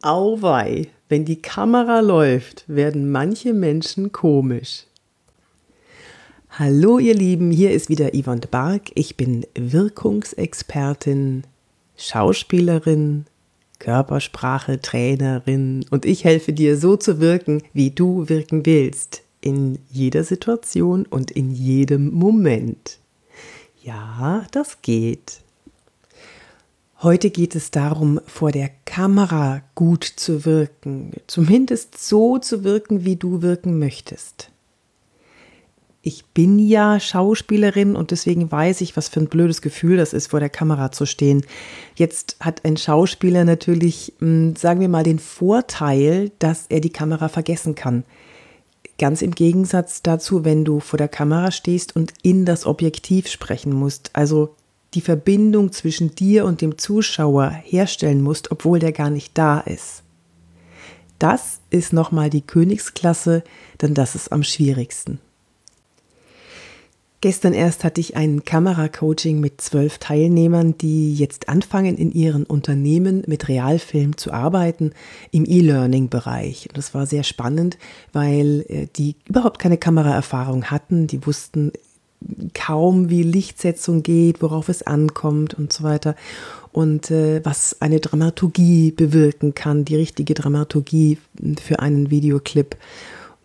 Auwei, wenn die Kamera läuft, werden manche Menschen komisch. Hallo ihr Lieben, hier ist wieder Yvonne de Barg. Ich bin Wirkungsexpertin, Schauspielerin, Körpersprache, Trainerin und ich helfe dir so zu wirken, wie du wirken willst, in jeder Situation und in jedem Moment. Ja, das geht. Heute geht es darum, vor der Kamera gut zu wirken, zumindest so zu wirken, wie du wirken möchtest. Ich bin ja Schauspielerin und deswegen weiß ich, was für ein blödes Gefühl das ist, vor der Kamera zu stehen. Jetzt hat ein Schauspieler natürlich, hm, sagen wir mal, den Vorteil, dass er die Kamera vergessen kann. Ganz im Gegensatz dazu, wenn du vor der Kamera stehst und in das Objektiv sprechen musst. Also die Verbindung zwischen dir und dem Zuschauer herstellen musst, obwohl der gar nicht da ist. Das ist nochmal die Königsklasse, denn das ist am schwierigsten. Gestern erst hatte ich ein Kameracoaching mit zwölf Teilnehmern, die jetzt anfangen, in ihren Unternehmen mit Realfilm zu arbeiten im E-Learning-Bereich. Das war sehr spannend, weil äh, die überhaupt keine Kameraerfahrung hatten. Die wussten kaum, wie Lichtsetzung geht, worauf es ankommt und so weiter. Und äh, was eine Dramaturgie bewirken kann, die richtige Dramaturgie für einen Videoclip.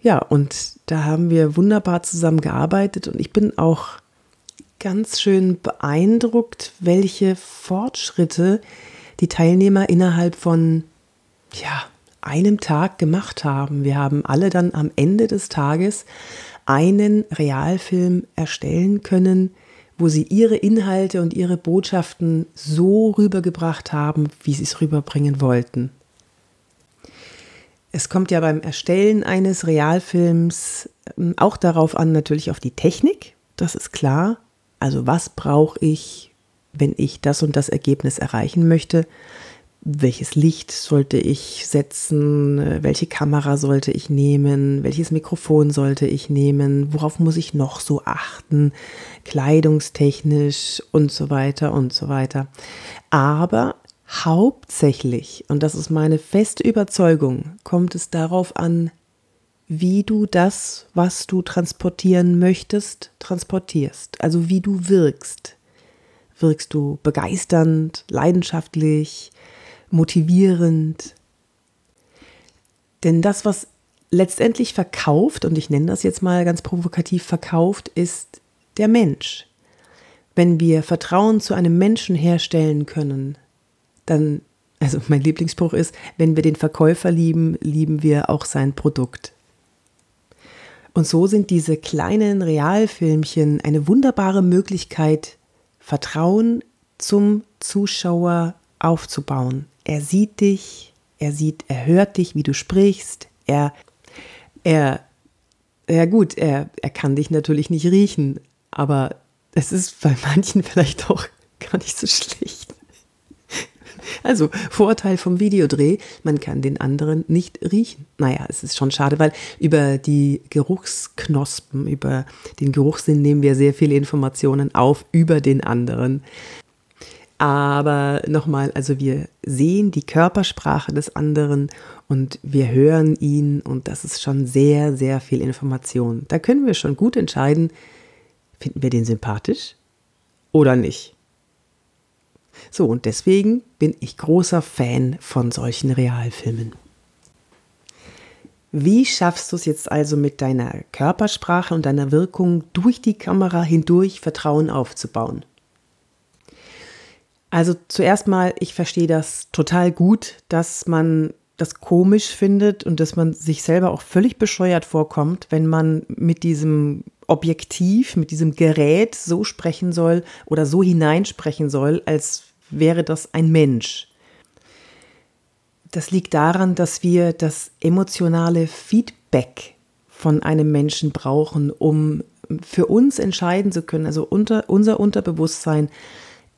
Ja, und da haben wir wunderbar zusammengearbeitet und ich bin auch ganz schön beeindruckt, welche Fortschritte die Teilnehmer innerhalb von ja, einem Tag gemacht haben. Wir haben alle dann am Ende des Tages einen Realfilm erstellen können, wo sie ihre Inhalte und ihre Botschaften so rübergebracht haben, wie sie es rüberbringen wollten. Es kommt ja beim Erstellen eines Realfilms ähm, auch darauf an, natürlich auf die Technik, das ist klar. Also was brauche ich, wenn ich das und das Ergebnis erreichen möchte? Welches Licht sollte ich setzen, welche Kamera sollte ich nehmen, welches Mikrofon sollte ich nehmen, worauf muss ich noch so achten, kleidungstechnisch und so weiter und so weiter. Aber hauptsächlich, und das ist meine feste Überzeugung, kommt es darauf an, wie du das, was du transportieren möchtest, transportierst, also wie du wirkst. Wirkst du begeisternd, leidenschaftlich, motivierend. Denn das, was letztendlich verkauft, und ich nenne das jetzt mal ganz provokativ verkauft, ist der Mensch. Wenn wir Vertrauen zu einem Menschen herstellen können, dann, also mein Lieblingsspruch ist, wenn wir den Verkäufer lieben, lieben wir auch sein Produkt. Und so sind diese kleinen Realfilmchen eine wunderbare Möglichkeit, Vertrauen zum Zuschauer aufzubauen. Er sieht dich, er sieht, er hört dich, wie du sprichst, er, er, ja gut, er, er kann dich natürlich nicht riechen, aber es ist bei manchen vielleicht auch gar nicht so schlecht. Also Vorteil vom Videodreh, man kann den anderen nicht riechen. Naja, es ist schon schade, weil über die Geruchsknospen, über den Geruchssinn nehmen wir sehr viele Informationen auf über den anderen. Aber nochmal, also wir sehen die Körpersprache des anderen und wir hören ihn und das ist schon sehr, sehr viel Information. Da können wir schon gut entscheiden, finden wir den sympathisch oder nicht. So, und deswegen bin ich großer Fan von solchen Realfilmen. Wie schaffst du es jetzt also mit deiner Körpersprache und deiner Wirkung durch die Kamera hindurch Vertrauen aufzubauen? Also zuerst mal, ich verstehe das total gut, dass man das komisch findet und dass man sich selber auch völlig bescheuert vorkommt, wenn man mit diesem Objektiv, mit diesem Gerät so sprechen soll oder so hineinsprechen soll, als wäre das ein Mensch. Das liegt daran, dass wir das emotionale Feedback von einem Menschen brauchen, um für uns entscheiden zu können, also unter, unser Unterbewusstsein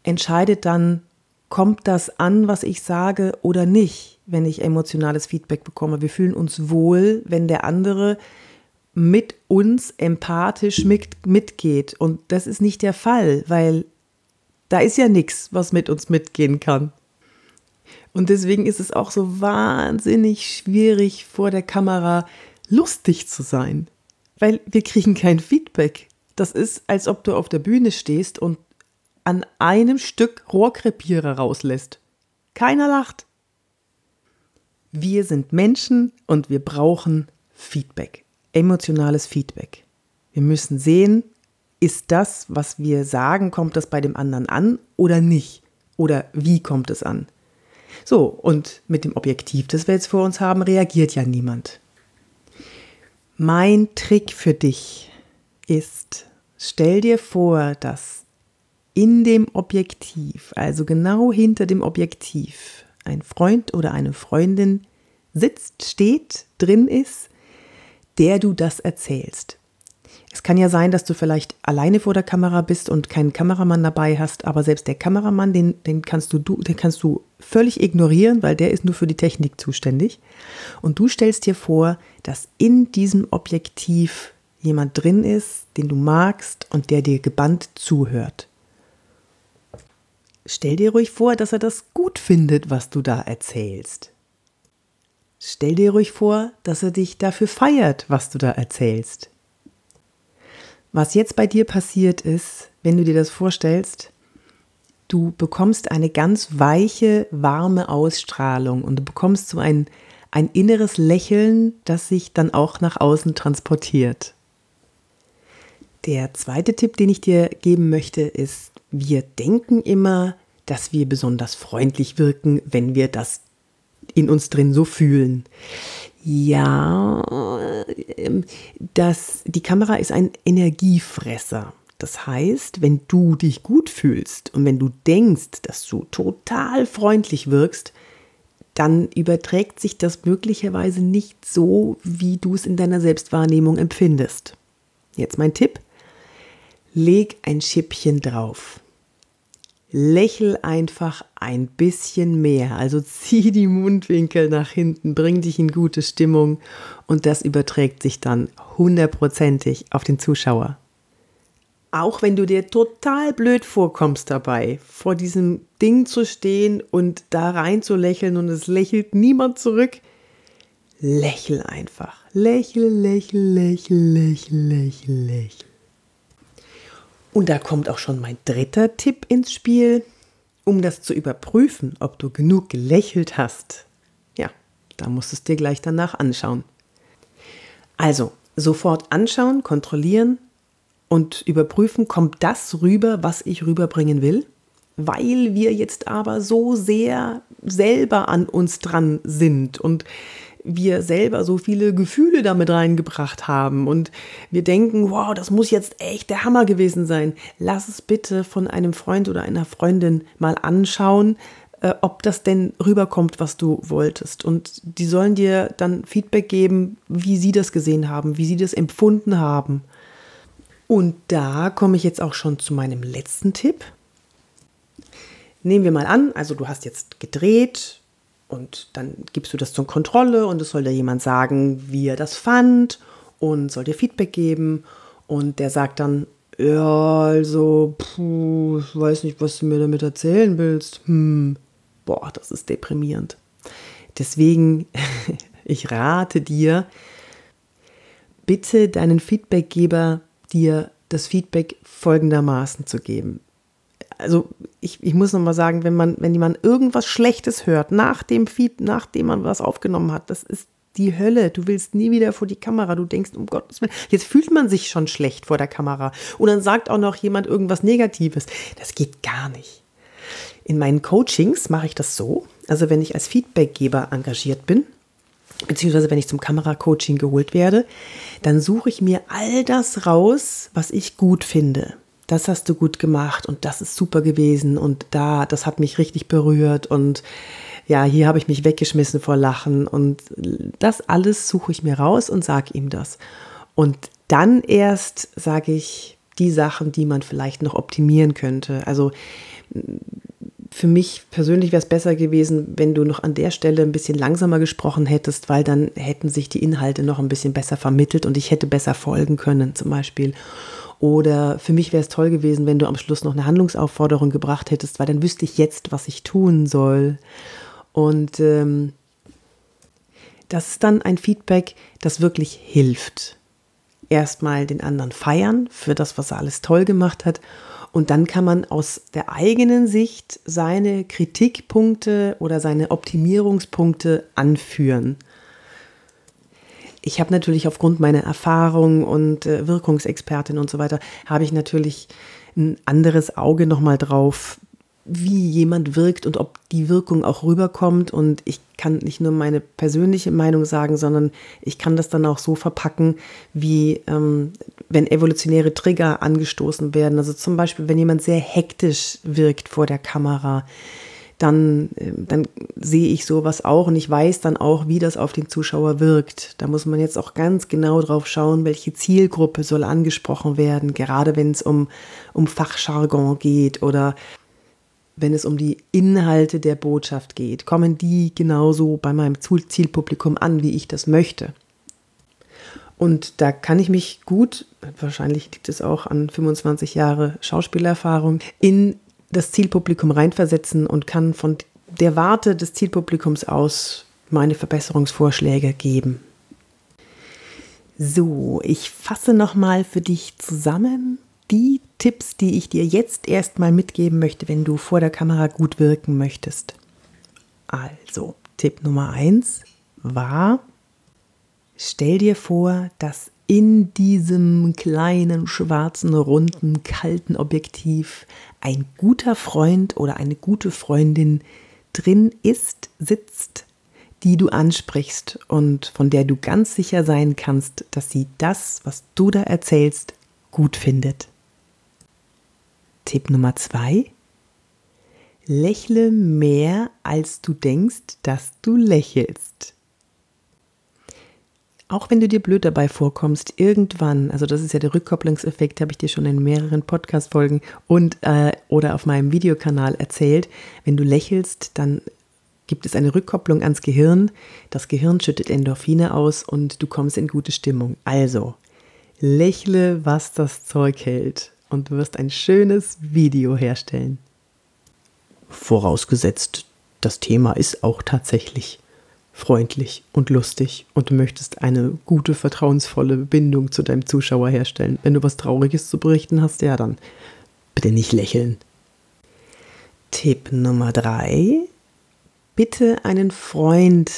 entscheidet dann, kommt das an, was ich sage oder nicht, wenn ich emotionales Feedback bekomme. Wir fühlen uns wohl, wenn der andere mit uns empathisch mit, mitgeht. Und das ist nicht der Fall, weil da ist ja nichts, was mit uns mitgehen kann. Und deswegen ist es auch so wahnsinnig schwierig, vor der Kamera lustig zu sein, weil wir kriegen kein Feedback. Das ist, als ob du auf der Bühne stehst und an einem Stück Rohrkrepierer rauslässt. Keiner lacht. Wir sind Menschen und wir brauchen Feedback, emotionales Feedback. Wir müssen sehen, ist das, was wir sagen, kommt das bei dem anderen an oder nicht? Oder wie kommt es an? So, und mit dem Objektiv, das wir jetzt vor uns haben, reagiert ja niemand. Mein Trick für dich ist, stell dir vor, dass in dem Objektiv, also genau hinter dem Objektiv, ein Freund oder eine Freundin sitzt, steht, drin ist, der du das erzählst. Es kann ja sein, dass du vielleicht alleine vor der Kamera bist und keinen Kameramann dabei hast, aber selbst der Kameramann, den, den, kannst du, den kannst du völlig ignorieren, weil der ist nur für die Technik zuständig. Und du stellst dir vor, dass in diesem Objektiv jemand drin ist, den du magst und der dir gebannt zuhört. Stell dir ruhig vor, dass er das gut findet, was du da erzählst. Stell dir ruhig vor, dass er dich dafür feiert, was du da erzählst. Was jetzt bei dir passiert ist, wenn du dir das vorstellst, du bekommst eine ganz weiche, warme Ausstrahlung und du bekommst so ein, ein inneres Lächeln, das sich dann auch nach außen transportiert. Der zweite Tipp, den ich dir geben möchte, ist, wir denken immer, dass wir besonders freundlich wirken, wenn wir das in uns drin so fühlen. Ja, ähm, das, die Kamera ist ein Energiefresser. Das heißt, wenn du dich gut fühlst und wenn du denkst, dass du total freundlich wirkst, dann überträgt sich das möglicherweise nicht so, wie du es in deiner Selbstwahrnehmung empfindest. Jetzt mein Tipp. Leg ein Schippchen drauf lächel einfach ein bisschen mehr. Also zieh die Mundwinkel nach hinten, bring dich in gute Stimmung und das überträgt sich dann hundertprozentig auf den Zuschauer. Auch wenn du dir total blöd vorkommst dabei, vor diesem Ding zu stehen und da rein zu lächeln und es lächelt niemand zurück, lächel einfach. Lächel, lächel, lächel, lächel, lächel, lächel. Und da kommt auch schon mein dritter Tipp ins Spiel, um das zu überprüfen, ob du genug gelächelt hast. Ja, da musst du es dir gleich danach anschauen. Also, sofort anschauen, kontrollieren und überprüfen, kommt das rüber, was ich rüberbringen will? Weil wir jetzt aber so sehr selber an uns dran sind und wir selber so viele Gefühle damit reingebracht haben und wir denken, wow, das muss jetzt echt der Hammer gewesen sein. Lass es bitte von einem Freund oder einer Freundin mal anschauen, äh, ob das denn rüberkommt, was du wolltest. Und die sollen dir dann Feedback geben, wie sie das gesehen haben, wie sie das empfunden haben. Und da komme ich jetzt auch schon zu meinem letzten Tipp. Nehmen wir mal an, also du hast jetzt gedreht, und dann gibst du das zur Kontrolle und es soll dir jemand sagen, wie er das fand und soll dir Feedback geben. Und der sagt dann, ja, also, puh, ich weiß nicht, was du mir damit erzählen willst. Hm, boah, das ist deprimierend. Deswegen, ich rate dir, bitte deinen Feedbackgeber dir das Feedback folgendermaßen zu geben also ich, ich muss nochmal sagen, wenn man, wenn jemand irgendwas Schlechtes hört, nach dem Feed, nachdem man was aufgenommen hat, das ist die Hölle. Du willst nie wieder vor die Kamera. Du denkst, um Gottes Willen, jetzt fühlt man sich schon schlecht vor der Kamera. Und dann sagt auch noch jemand irgendwas Negatives. Das geht gar nicht. In meinen Coachings mache ich das so. Also wenn ich als Feedbackgeber engagiert bin, beziehungsweise wenn ich zum Kameracoaching geholt werde, dann suche ich mir all das raus, was ich gut finde das hast du gut gemacht und das ist super gewesen und da, das hat mich richtig berührt und ja, hier habe ich mich weggeschmissen vor Lachen und das alles suche ich mir raus und sage ihm das. Und dann erst sage ich die Sachen, die man vielleicht noch optimieren könnte. Also für mich persönlich wäre es besser gewesen, wenn du noch an der Stelle ein bisschen langsamer gesprochen hättest, weil dann hätten sich die Inhalte noch ein bisschen besser vermittelt und ich hätte besser folgen können zum Beispiel. Oder für mich wäre es toll gewesen, wenn du am Schluss noch eine Handlungsaufforderung gebracht hättest, weil dann wüsste ich jetzt, was ich tun soll. Und ähm, das ist dann ein Feedback, das wirklich hilft. Erstmal den anderen feiern für das, was er alles toll gemacht hat. Und dann kann man aus der eigenen Sicht seine Kritikpunkte oder seine Optimierungspunkte anführen. Ich habe natürlich aufgrund meiner Erfahrung und äh, Wirkungsexpertin und so weiter, habe ich natürlich ein anderes Auge nochmal drauf, wie jemand wirkt und ob die Wirkung auch rüberkommt. Und ich kann nicht nur meine persönliche Meinung sagen, sondern ich kann das dann auch so verpacken, wie ähm, wenn evolutionäre Trigger angestoßen werden. Also zum Beispiel, wenn jemand sehr hektisch wirkt vor der Kamera, dann, äh, dann sehe ich sowas auch und ich weiß dann auch, wie das auf den Zuschauer wirkt. Da muss man jetzt auch ganz genau drauf schauen, welche Zielgruppe soll angesprochen werden, gerade wenn es um, um Fachjargon geht oder wenn es um die Inhalte der Botschaft geht, kommen die genauso bei meinem Zielpublikum an, wie ich das möchte. Und da kann ich mich gut, wahrscheinlich liegt es auch an 25 Jahre Schauspielerfahrung, in das Zielpublikum reinversetzen und kann von der Warte des Zielpublikums aus meine Verbesserungsvorschläge geben. So, ich fasse nochmal für dich zusammen die Tipps, die ich dir jetzt erstmal mitgeben möchte, wenn du vor der Kamera gut wirken möchtest. Also, Tipp Nummer eins war, stell dir vor, dass in diesem kleinen, schwarzen, runden, kalten Objektiv ein guter Freund oder eine gute Freundin drin ist, sitzt, die du ansprichst und von der du ganz sicher sein kannst, dass sie das, was du da erzählst, gut findet. Tipp Nummer zwei. Lächle mehr, als du denkst, dass du lächelst. Auch wenn du dir blöd dabei vorkommst, irgendwann, also das ist ja der Rückkopplungseffekt, habe ich dir schon in mehreren Podcast-Folgen und äh, oder auf meinem Videokanal erzählt. Wenn du lächelst, dann gibt es eine Rückkopplung ans Gehirn. Das Gehirn schüttet Endorphine aus und du kommst in gute Stimmung. Also, lächle, was das Zeug hält und du wirst ein schönes Video herstellen. Vorausgesetzt, das Thema ist auch tatsächlich freundlich und lustig und du möchtest eine gute, vertrauensvolle Bindung zu deinem Zuschauer herstellen. Wenn du was Trauriges zu berichten hast, ja dann bitte nicht lächeln. Tipp Nummer drei. Bitte einen Freund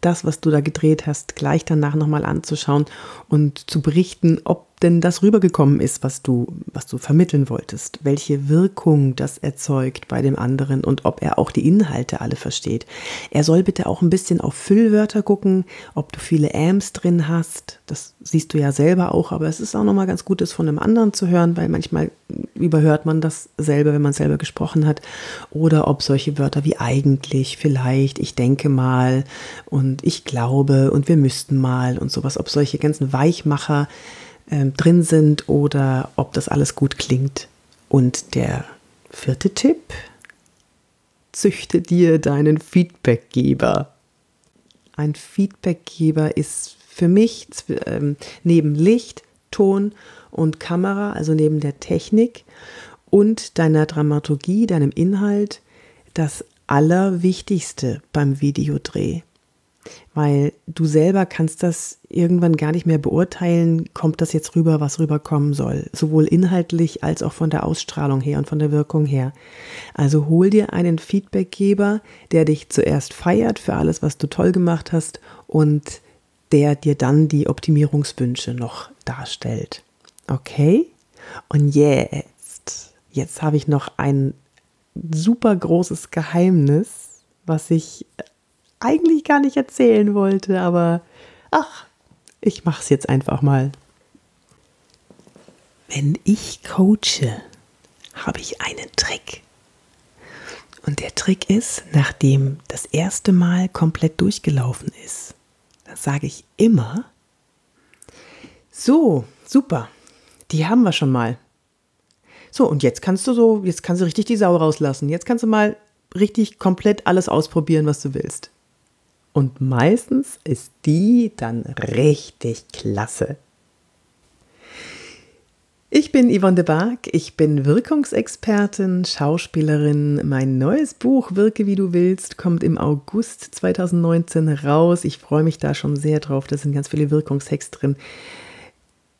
das, was du da gedreht hast, gleich danach nochmal anzuschauen und zu berichten, ob denn das rübergekommen ist, was du, was du vermitteln wolltest, welche Wirkung das erzeugt bei dem anderen und ob er auch die Inhalte alle versteht. Er soll bitte auch ein bisschen auf Füllwörter gucken, ob du viele Ams drin hast. Das siehst du ja selber auch, aber es ist auch nochmal ganz gut, das von einem anderen zu hören, weil manchmal überhört man das selber, wenn man selber gesprochen hat. Oder ob solche Wörter wie eigentlich, vielleicht, ich denke mal und ich glaube und wir müssten mal und sowas, ob solche ganzen Weichmacher äh, drin sind oder ob das alles gut klingt. Und der vierte Tipp, züchte dir deinen Feedbackgeber. Ein Feedbackgeber ist für mich ähm, neben Licht, Ton und Kamera, also neben der Technik und deiner Dramaturgie, deinem Inhalt, das Allerwichtigste beim Videodreh weil du selber kannst das irgendwann gar nicht mehr beurteilen, kommt das jetzt rüber, was rüberkommen soll, sowohl inhaltlich als auch von der Ausstrahlung her und von der Wirkung her. Also hol dir einen Feedbackgeber, der dich zuerst feiert für alles, was du toll gemacht hast und der dir dann die Optimierungswünsche noch darstellt. Okay? Und jetzt, jetzt habe ich noch ein super großes Geheimnis, was ich eigentlich gar nicht erzählen wollte, aber ach, ich mache es jetzt einfach mal. Wenn ich coache, habe ich einen Trick. Und der Trick ist, nachdem das erste Mal komplett durchgelaufen ist, dann sage ich immer, so, super, die haben wir schon mal. So, und jetzt kannst du so, jetzt kannst du richtig die Sau rauslassen. Jetzt kannst du mal richtig komplett alles ausprobieren, was du willst. Und meistens ist die dann richtig klasse. Ich bin Yvonne de Barg, ich bin Wirkungsexpertin, Schauspielerin. Mein neues Buch Wirke wie du willst kommt im August 2019 raus. Ich freue mich da schon sehr drauf. Da sind ganz viele Wirkungshacks drin.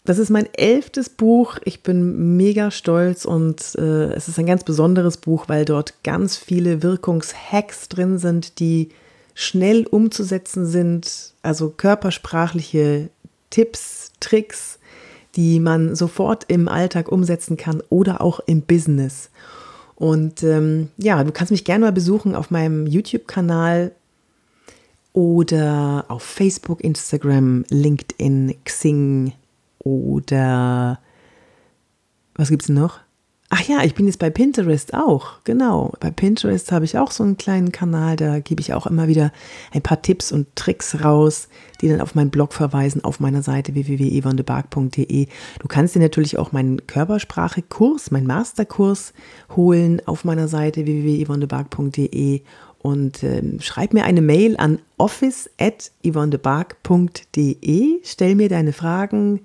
Das ist mein elftes Buch. Ich bin mega stolz und äh, es ist ein ganz besonderes Buch, weil dort ganz viele Wirkungshacks drin sind, die schnell umzusetzen sind. Also körpersprachliche Tipps, Tricks die man sofort im Alltag umsetzen kann oder auch im Business. Und ähm, ja, du kannst mich gerne mal besuchen auf meinem YouTube-Kanal oder auf Facebook, Instagram, LinkedIn, Xing oder was gibt es noch? Ach ja, ich bin jetzt bei Pinterest auch, genau. Bei Pinterest habe ich auch so einen kleinen Kanal, da gebe ich auch immer wieder ein paar Tipps und Tricks raus, die dann auf meinen Blog verweisen, auf meiner Seite www.evondebark.de. Du kannst dir natürlich auch meinen Körpersprache-Kurs, meinen Masterkurs holen auf meiner Seite www.evondebark.de und äh, schreib mir eine Mail an office.yvonnebark.de. Stell mir deine Fragen.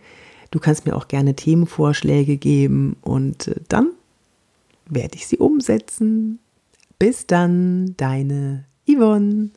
Du kannst mir auch gerne Themenvorschläge geben und äh, dann werde ich sie umsetzen. Bis dann, deine Yvonne.